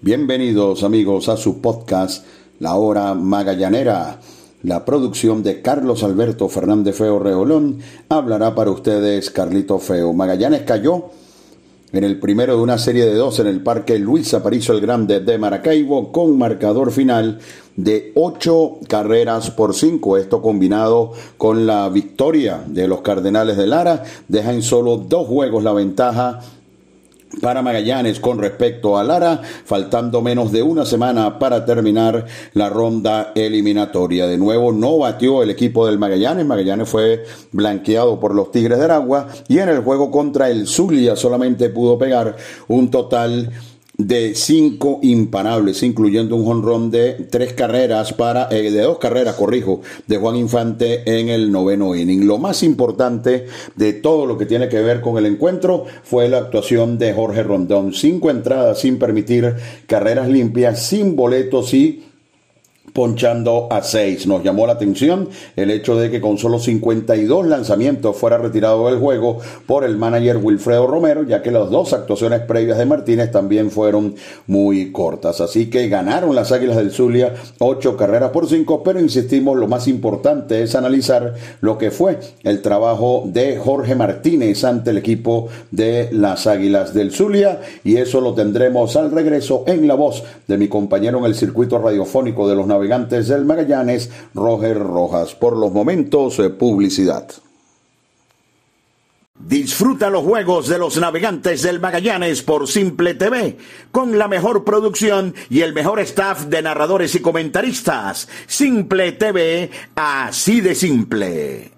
Bienvenidos amigos a su podcast La Hora Magallanera. La producción de Carlos Alberto Fernández Feo Reolón hablará para ustedes Carlito Feo. Magallanes cayó en el primero de una serie de dos en el Parque Luis Aparicio el Grande de Maracaibo con marcador final de ocho carreras por cinco. Esto combinado con la victoria de los Cardenales de Lara deja en solo dos juegos la ventaja para Magallanes con respecto a Lara, faltando menos de una semana para terminar la ronda eliminatoria. De nuevo no batió el equipo del Magallanes, Magallanes fue blanqueado por los Tigres de Aragua y en el juego contra el Zulia solamente pudo pegar un total de cinco imparables, incluyendo un jonrón de tres carreras para, eh, de dos carreras, corrijo, de Juan Infante en el noveno inning. Lo más importante de todo lo que tiene que ver con el encuentro fue la actuación de Jorge Rondón. Cinco entradas sin permitir carreras limpias, sin boletos y ponchando a 6. Nos llamó la atención el hecho de que con solo 52 lanzamientos fuera retirado del juego por el manager Wilfredo Romero, ya que las dos actuaciones previas de Martínez también fueron muy cortas. Así que ganaron las Águilas del Zulia 8 carreras por 5, pero insistimos, lo más importante es analizar lo que fue el trabajo de Jorge Martínez ante el equipo de las Águilas del Zulia y eso lo tendremos al regreso en la voz de mi compañero en el circuito radiofónico de los navegantes del Magallanes, Roger Rojas. Por los momentos, eh, publicidad. Disfruta los juegos de los navegantes del Magallanes por Simple TV, con la mejor producción y el mejor staff de narradores y comentaristas. Simple TV, así de simple.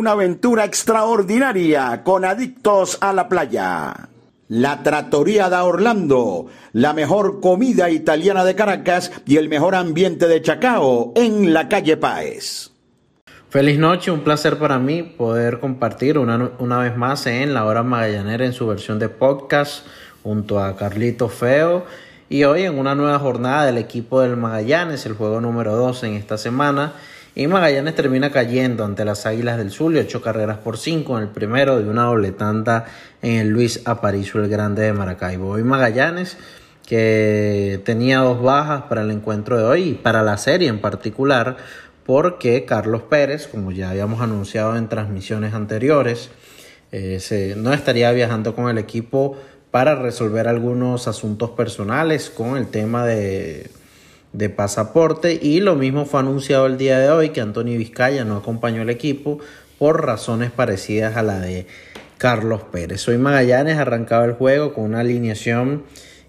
Una aventura extraordinaria con Adictos a la Playa. La Trattoria da Orlando, la mejor comida italiana de Caracas y el mejor ambiente de Chacao en la calle Páez. Feliz noche, un placer para mí poder compartir una, una, vez más en La Hora Magallanera en su versión de podcast junto a Carlito Feo y hoy en una nueva jornada del equipo del Magallanes, el juego número 2 en esta semana y Magallanes termina cayendo ante las Águilas del Zulia, ocho carreras por cinco en el primero de una doble tanda en el Luis Aparicio el Grande de Maracaibo. Hoy Magallanes, que tenía dos bajas para el encuentro de hoy y para la serie en particular, porque Carlos Pérez, como ya habíamos anunciado en transmisiones anteriores, eh, no estaría viajando con el equipo para resolver algunos asuntos personales con el tema de de pasaporte y lo mismo fue anunciado el día de hoy que Antonio Vizcaya no acompañó al equipo por razones parecidas a la de Carlos Pérez. Hoy Magallanes arrancaba el juego con una alineación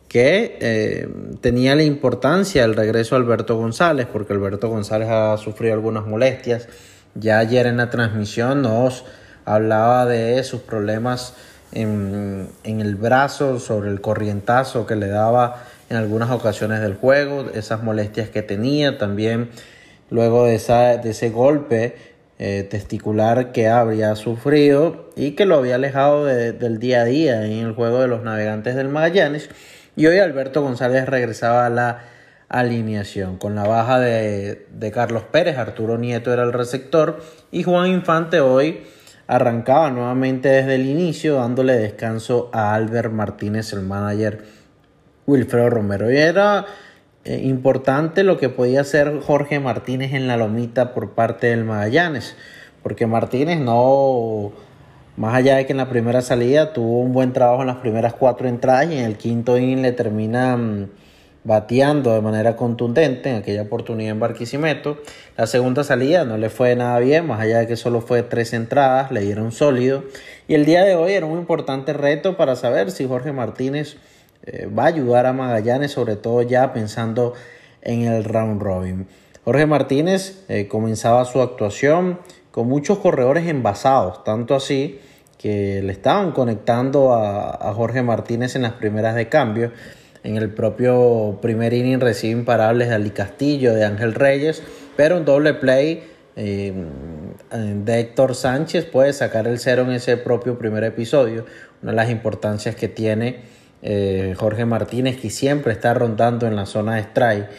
que eh, tenía la importancia del regreso de Alberto González, porque Alberto González ha sufrido algunas molestias. Ya ayer en la transmisión nos hablaba de sus problemas en, en el brazo, sobre el corrientazo que le daba en algunas ocasiones del juego, esas molestias que tenía, también luego de, ese golpe eh, testicular que habría sufrido y que lo había alejado del día a día en el juego de los navegantes del Magallanes. Y hoy Alberto González regresaba a la alineación con la baja de, de Carlos Pérez, Arturo Nieto era el receptor y Juan Infante hoy arrancaba nuevamente desde el inicio dándole descanso a Albert Martínez, el manager Wilfredo Romero. Y era eh, importante lo que podía hacer Jorge Martínez en la lomita por parte del Magallanes, porque Martínez no, más allá de que en la primera salida tuvo un buen trabajo en las primeras cuatro entradas y en el quinto inning le termina mm, bateando de manera contundente en aquella oportunidad en Barquisimeto. La segunda salida no le fue nada bien, más allá de que solo fue tres entradas, le dieron sólido. Y el día de hoy era un importante reto para saber si Jorge Martínez eh, va a ayudar a Magallanes, sobre todo ya pensando en el round robin. Jorge Martínez eh, comenzaba su actuación con muchos corredores envasados, tanto así que le estaban conectando a, Jorge Martínez en las primeras de cambio. En el propio primer inning recibe imparables de Ali Castillo, de Ángel Reyes, pero un doble play eh, de Héctor Sánchez puede sacar el cero en ese propio primer episodio. Una de las importancias que tiene eh, Jorge Martínez, que siempre está rondando en la zona de strike,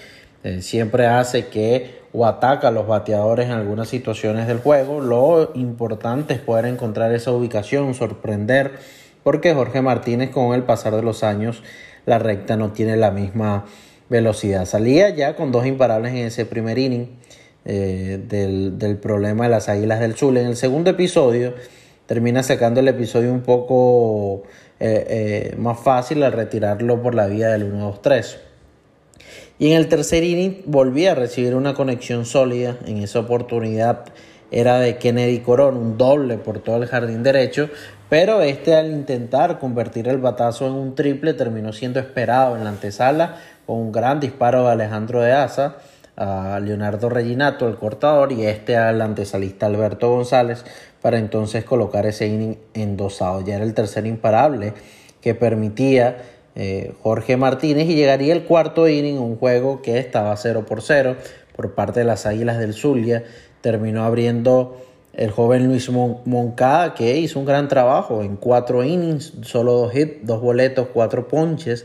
eh, siempre hace que o ataca a los bateadores en algunas situaciones del juego. Lo importante es poder encontrar esa ubicación, sorprender, porque Jorge Martínez con el pasar de los años la recta no tiene la misma velocidad. Salía ya con dos imparables en ese primer inning eh, del, del, problema de las Águilas del Sur. En el segundo episodio termina sacando el episodio un poco eh, eh, más fácil al retirarlo por la vía del 1-2-3. Y en el tercer inning volví a recibir una conexión sólida. En esa oportunidad era de Kennedy Corón, un doble por todo el jardín derecho. Pero este al intentar convertir el batazo en un triple terminó siendo esperado en la antesala con un gran disparo de Alejandro de Asa a Leonardo Reginato, el cortador, y este al antesalista Alberto González para entonces colocar ese inning endosado. Ya era el tercer imparable que permitía eh, Jorge Martínez y llegaría el cuarto inning, un juego que estaba 0 por 0 por parte de las Águilas del Zulia. Terminó abriendo el joven Luis Moncada que hizo un gran trabajo en cuatro innings, solo dos hits, dos boletos, cuatro ponches.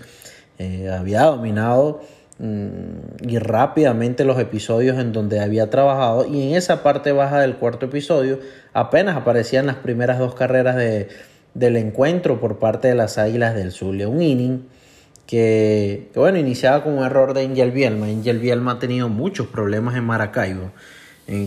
Eh, había dominado y rápidamente los episodios en donde había trabajado y en esa parte baja del cuarto episodio apenas aparecían las primeras dos carreras de, del encuentro por parte de las Águilas del Zulia. Un inning que, bueno, iniciaba con un error de Angel Bielma. Angel Bielma ha tenido muchos problemas en Maracaibo.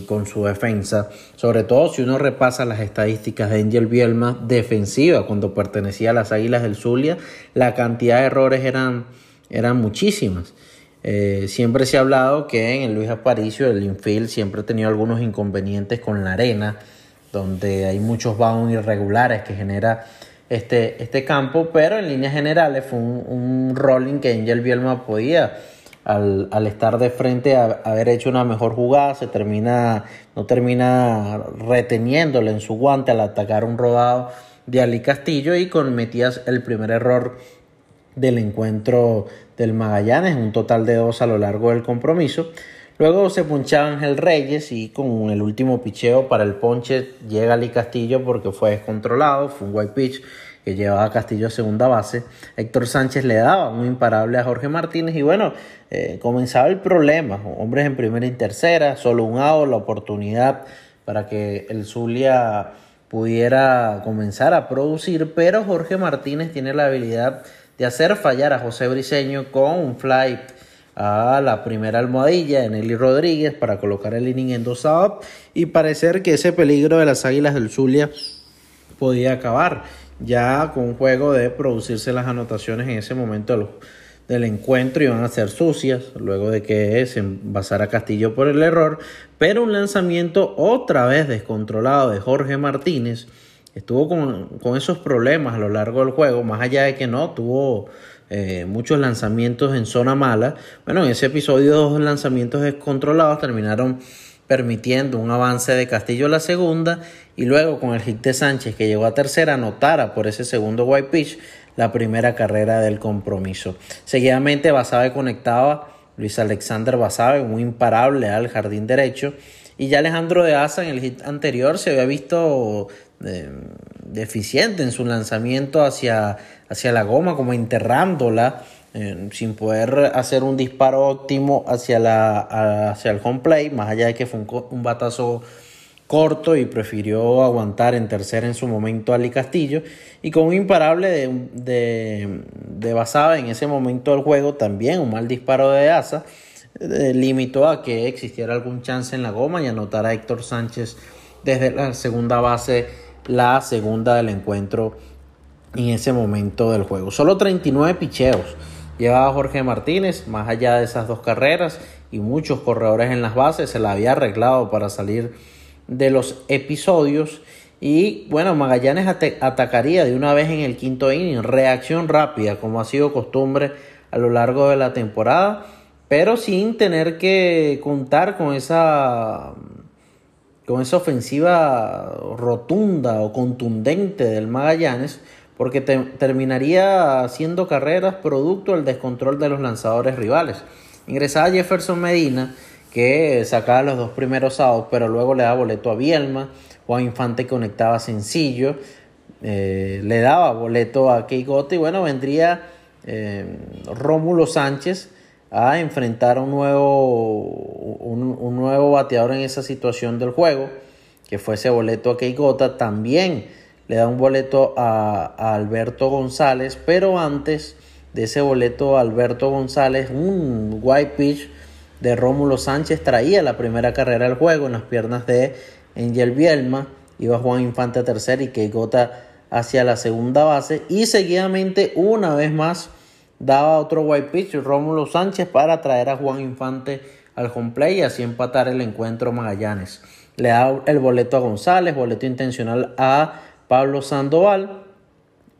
con su defensa, sobre todo si uno repasa las estadísticas de Angel Bielma defensiva cuando pertenecía a las Águilas del Zulia, la cantidad de errores eran, eran muchísimas. Eh, siempre se ha hablado que en el Luis Aparicio, el infield, siempre ha tenido algunos inconvenientes con la arena, donde hay muchos bounds irregulares que genera este, este campo, pero en líneas generales fue un, un rolling que Angel Bielma podía al, estar de frente a, haber hecho una mejor jugada, se termina, no termina reteniéndole en su guante al atacar un rodado de Ali Castillo y cometías el primer error del encuentro del Magallanes, un total de dos a lo largo del compromiso. Luego se punchaba Ángel Reyes y con el último picheo para el ponche llega Ali Castillo porque fue descontrolado, fue un white pitch que llevaba a Castillo a segunda base. Héctor Sánchez le daba un imparable a Jorge Martínez y bueno, eh, comenzaba el problema. Hombres en primera y tercera, solo un out, la oportunidad para que el Zulia pudiera comenzar a producir, pero Jorge Martínez tiene la habilidad de hacer fallar a José Briseño con un fly a la primera almohadilla de Nelly Rodríguez para colocar el inning en dos out y parecer que ese peligro de las Águilas del Zulia podía acabar ya con un juego de producirse las anotaciones en ese momento del, encuentro iban a ser sucias, luego de que se envasara Castillo por el error, pero un lanzamiento otra vez descontrolado de Jorge Martínez estuvo con, esos problemas a lo largo del juego, más allá de que no tuvo eh, muchos lanzamientos en zona mala. Bueno, en ese episodio dos lanzamientos descontrolados terminaron permitiendo un avance de Castillo a la segunda y luego con el hit de Sánchez que llegó a tercera anotara por ese segundo white pitch la primera carrera del compromiso. Seguidamente Basabe conectaba Luis Alexander Basabe, muy imparable al jardín derecho y ya Alejandro de Asa en el hit anterior se había visto eh, deficiente en su lanzamiento hacia, hacia la goma como enterrándola sin poder hacer un disparo óptimo hacia, la, hacia el home play, más allá de que fue un, batazo corto y prefirió aguantar en tercera en su momento Ali Castillo y con un imparable de, de, de Basada en ese momento del juego también un mal disparo de Asa eh, limitó a que existiera algún chance en la goma y anotara a Héctor Sánchez desde la segunda base la segunda del encuentro en ese momento del juego solo 39 picheos llevaba Jorge Martínez, más allá de esas dos carreras y muchos corredores en las bases, se la había arreglado para salir de los episodios. Y bueno, Magallanes atacaría de una vez en el quinto inning, reacción rápida, como ha sido costumbre a lo largo de la temporada, pero sin tener que contar con esa con esa ofensiva rotunda o contundente del Magallanes, porque terminaría haciendo carreras producto del descontrol de los lanzadores rivales. Ingresaba Jefferson Medina, que sacaba los dos primeros outs, pero luego le daba boleto a Bielma. Juan Infante conectaba sencillo, eh, le daba boleto a Keigote y bueno, vendría eh, Rómulo Sánchez a enfrentar a un nuevo, un, nuevo bateador en esa situación del juego, que fue ese boleto a Keigota. También le da un boleto a, Alberto González, pero antes de ese boleto a Alberto González, un white pitch de Rómulo Sánchez traía la primera carrera del juego en las piernas de Angel Bielma, iba Juan Infante a tercera y Keigota hacia la segunda base y seguidamente una vez más daba otro white pitch Rómulo Sánchez para traer a Juan Infante al home play y así empatar el encuentro Magallanes. Le da el boleto a González, boleto intencional a Pablo Sandoval.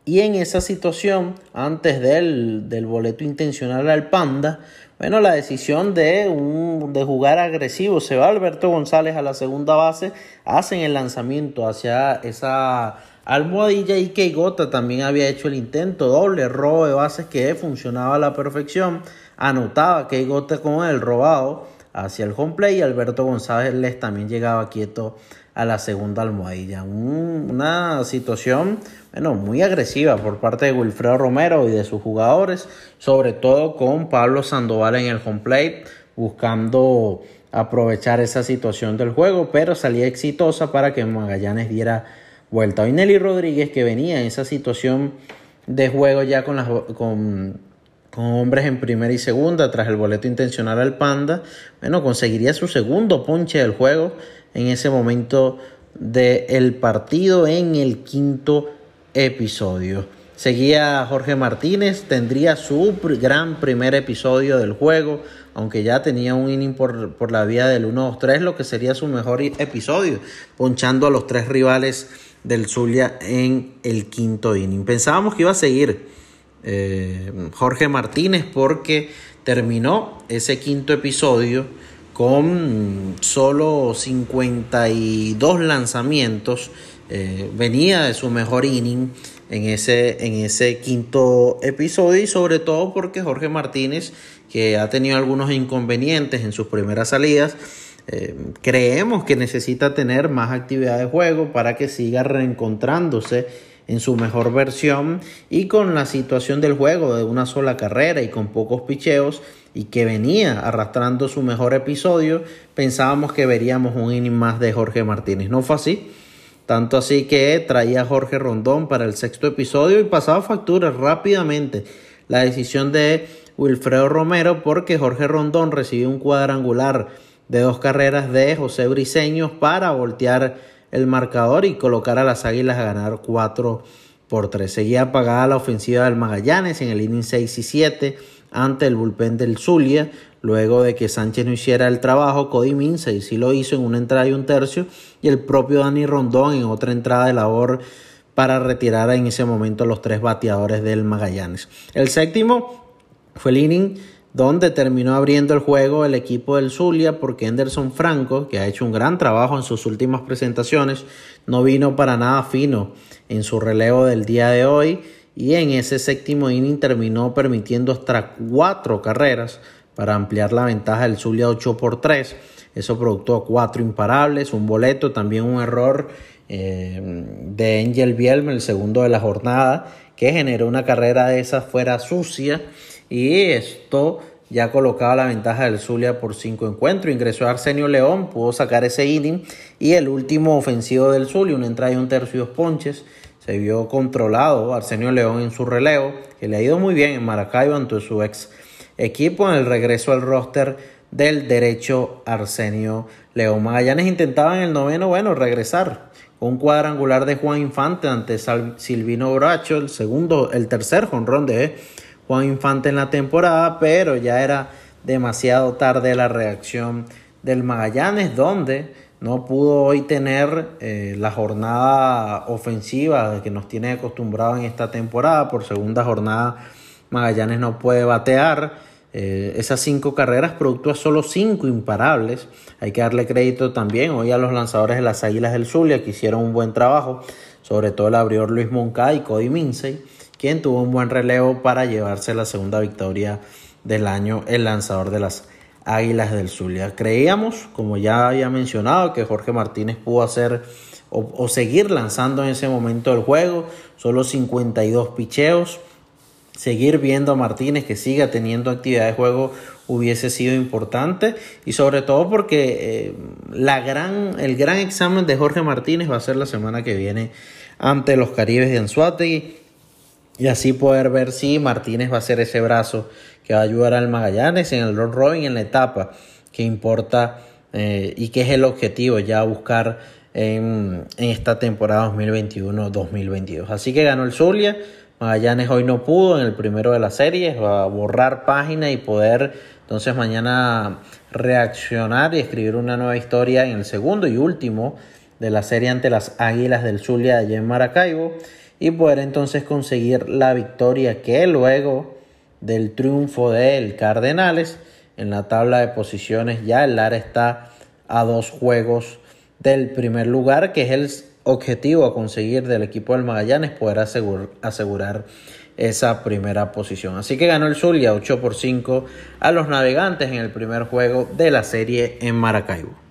Y en esa situación, antes del, del boleto intencional al Panda, bueno, la decisión de, un, de jugar agresivo. Se va Alberto González a la segunda base, hacen el lanzamiento hacia esa almohadilla y Keigota también había hecho el intento, doble robo de bases que funcionaba a la perfección. Anotaba Keigota con el robado hacia el home play y Alberto González también llegaba quieto a la segunda almohadilla. una situación bueno, muy agresiva por parte de Wilfredo Romero y de sus jugadores, sobre todo con Pablo Sandoval en el home buscando aprovechar esa situación del juego, pero salía exitosa para que Magallanes diera vuelta. Hoy Nelly Rodríguez, que venía en esa situación de juego ya con, con con hombres en primera y segunda tras el boleto intencional al Panda, bueno, conseguiría su segundo ponche del juego en ese momento del partido en el quinto episodio. Seguía Jorge Martínez, tendría su gran primer episodio del juego, aunque ya tenía un inning por, por la vía del 1-2-3, lo que sería su mejor episodio, ponchando a los tres rivales del Zulia en el quinto inning. Pensábamos que iba a seguir eh, Jorge Martínez porque terminó ese quinto episodio con solo 52 lanzamientos. Eh, venía de su mejor inning en ese, en ese quinto episodio y sobre todo porque Jorge Martínez, que ha tenido algunos inconvenientes en sus primeras salidas, eh, creemos que necesita tener más actividad de juego para que siga reencontrándose en su mejor versión y con la situación del juego de una sola carrera y con pocos picheos y que venía arrastrando su mejor episodio, pensábamos que veríamos un inning más de Jorge Martínez. No fue así. Tanto así que traía a Jorge Rondón para el sexto episodio y pasaba factura rápidamente la decisión de Wilfredo Romero porque Jorge Rondón recibió un cuadrangular de dos carreras de José Briseños para voltear el marcador y colocar a las Águilas a ganar 4 por 3. Seguía apagada la ofensiva del Magallanes en el inning 6 y 7 ante el bullpen del Zulia. Luego de que Sánchez no hiciera el trabajo, Cody Mince sí lo hizo en una entrada y un tercio y el propio Dani Rondón en otra entrada de labor para retirar en ese momento los tres bateadores del Magallanes. El séptimo fue el inning donde terminó abriendo el juego el equipo del Zulia porque Henderson Franco, que ha hecho un gran trabajo en sus últimas presentaciones, no vino para nada fino en su relevo del día de hoy y en ese séptimo inning terminó permitiendo hasta cuatro carreras para ampliar la ventaja del Zulia 8 por 3. Eso productó cuatro imparables, un boleto, también un error eh, de Angel Bielm, el segundo de la jornada, que generó una carrera de esa fuera sucia y esto ya colocaba la ventaja del Zulia por cinco encuentros. Ingresó Arsenio León, pudo sacar ese inning y el último ofensivo del Zulia, una entrada y un tercio y dos ponches. Se vio controlado Arsenio León en su relevo, que le ha ido muy bien en Maracaibo ante su ex equipo en el regreso al roster del derecho Arsenio León. Magallanes intentaba en el noveno, bueno, regresar un cuadrangular de Juan Infante ante Silvino Bracho, el segundo, el tercer jonrón de Juan Infante en la temporada, pero ya era demasiado tarde la reacción del Magallanes, donde no pudo hoy tener eh, la jornada ofensiva que nos tiene acostumbrado en esta temporada. Por segunda jornada, Magallanes no puede batear. Eh, esas cinco carreras producto a solo cinco imparables. Hay que darle crédito también hoy a los lanzadores de las Águilas del Zulia que hicieron un buen trabajo, sobre todo el abridor Luis Moncada y Cody Minsey quien tuvo un buen relevo para llevarse la segunda victoria del año, el lanzador de las Águilas del Zulia. Creíamos, como ya había mencionado, que Jorge Martínez pudo hacer o, seguir lanzando en ese momento del juego, solo 52 picheos. Seguir viendo a Martínez que siga teniendo actividad de juego hubiese sido importante y sobre todo porque eh, la gran, el gran examen de Jorge Martínez va a ser la semana que viene ante los Caribes de Anzuategui y así poder ver si Martínez va a ser ese brazo que va a ayudar al Magallanes en el road robin en la etapa que importa eh, y que es el objetivo ya buscar en, esta temporada 2021-2022. Así que ganó el Zulia. Magallanes hoy no pudo en el primero de la serie, va a borrar página y poder entonces mañana reaccionar y escribir una nueva historia en el segundo y último de la serie ante las Águilas del Zulia allá en Maracaibo y poder entonces conseguir la victoria que luego del triunfo del Cardenales en la tabla de posiciones ya el Lara está a dos juegos del primer lugar que es el objetivo a conseguir del equipo del Magallanes poder asegurar, asegurar esa primera posición. Así que ganó el Zulia 8 por 5 a los navegantes en el primer juego de la serie en Maracaibo.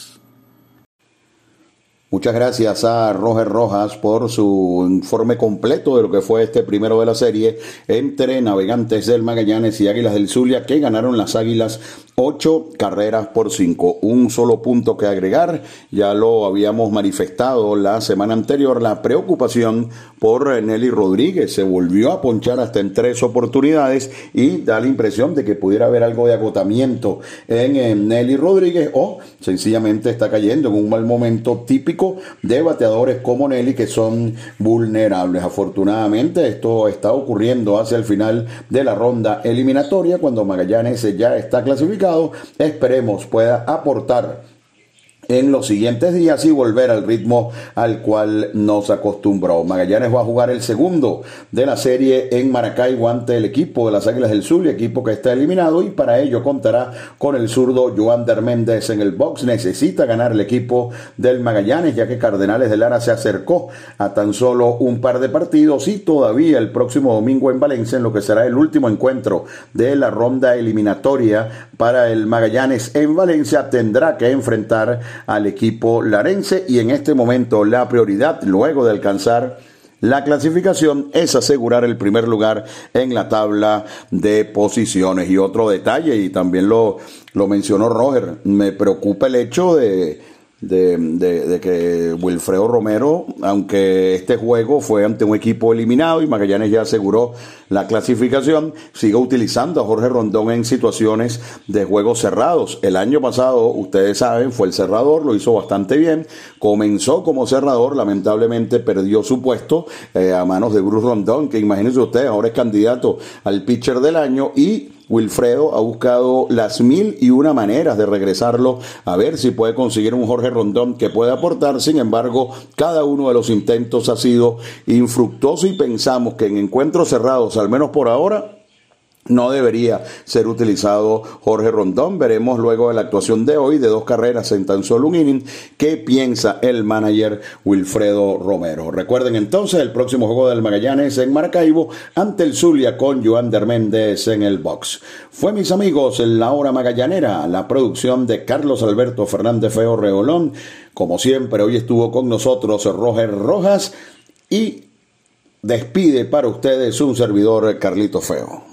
Muchas gracias a Roger Rojas por su informe completo de lo que fue este primero de la serie entre Navegantes del Magallanes y Águilas del Zulia que ganaron las Águilas ocho carreras por cinco. Un solo punto que agregar, ya lo habíamos manifestado la semana anterior, la preocupación por Nelly Rodríguez. Se volvió a ponchar hasta en tres oportunidades y da la impresión de que pudiera haber algo de agotamiento en Nelly Rodríguez o sencillamente está cayendo en un mal momento típico de bateadores como Nelly que son vulnerables. Afortunadamente esto está ocurriendo hacia el final de la ronda eliminatoria cuando Magallanes ya está clasificado. Esperemos pueda aportar en los siguientes días y volver al ritmo al cual nos acostumbró. Magallanes va a jugar el segundo de la serie en Maracaibo ante el equipo de las Águilas del Sur, equipo que está eliminado y para ello contará con el zurdo Joan Méndez en el box. Necesita ganar el equipo del Magallanes ya que Cardenales de Lara se acercó a tan solo un par de partidos y todavía el próximo domingo en Valencia en lo que será el último encuentro de la ronda eliminatoria para el Magallanes en Valencia tendrá que enfrentar al equipo larense y en este momento la prioridad luego de alcanzar la clasificación es asegurar el primer lugar en la tabla de posiciones. Y otro detalle, y también lo, lo mencionó Roger, me preocupa el hecho de, de, de, que Wilfredo Romero, aunque este juego fue ante un equipo eliminado y Magallanes ya aseguró la clasificación, siga utilizando a Jorge Rondón en situaciones de juegos cerrados. El año pasado, ustedes saben, fue el cerrador, lo hizo bastante bien, comenzó como cerrador, lamentablemente perdió su puesto eh, a manos de Bruce Rondón, que imagínense ustedes, ahora es candidato al pitcher del año y Wilfredo ha buscado las mil y una maneras de regresarlo a ver si puede conseguir un Jorge Rondón que pueda aportar. Sin embargo, cada uno de los intentos ha sido infructuoso y pensamos que en encuentros cerrados, al menos por ahora, no debería ser utilizado Jorge Rondón. Veremos luego de la actuación de hoy de dos carreras en tan solo un inning qué piensa el manager Wilfredo Romero. Recuerden entonces el próximo juego del Magallanes en Maracaibo ante el Zulia con Joan Méndez en el box. Fue mis amigos en la hora magallanera, la producción de Carlos Alberto Fernández Feo Reolón. Como siempre, hoy estuvo con nosotros Roger Rojas y despide para ustedes un servidor Carlito Feo.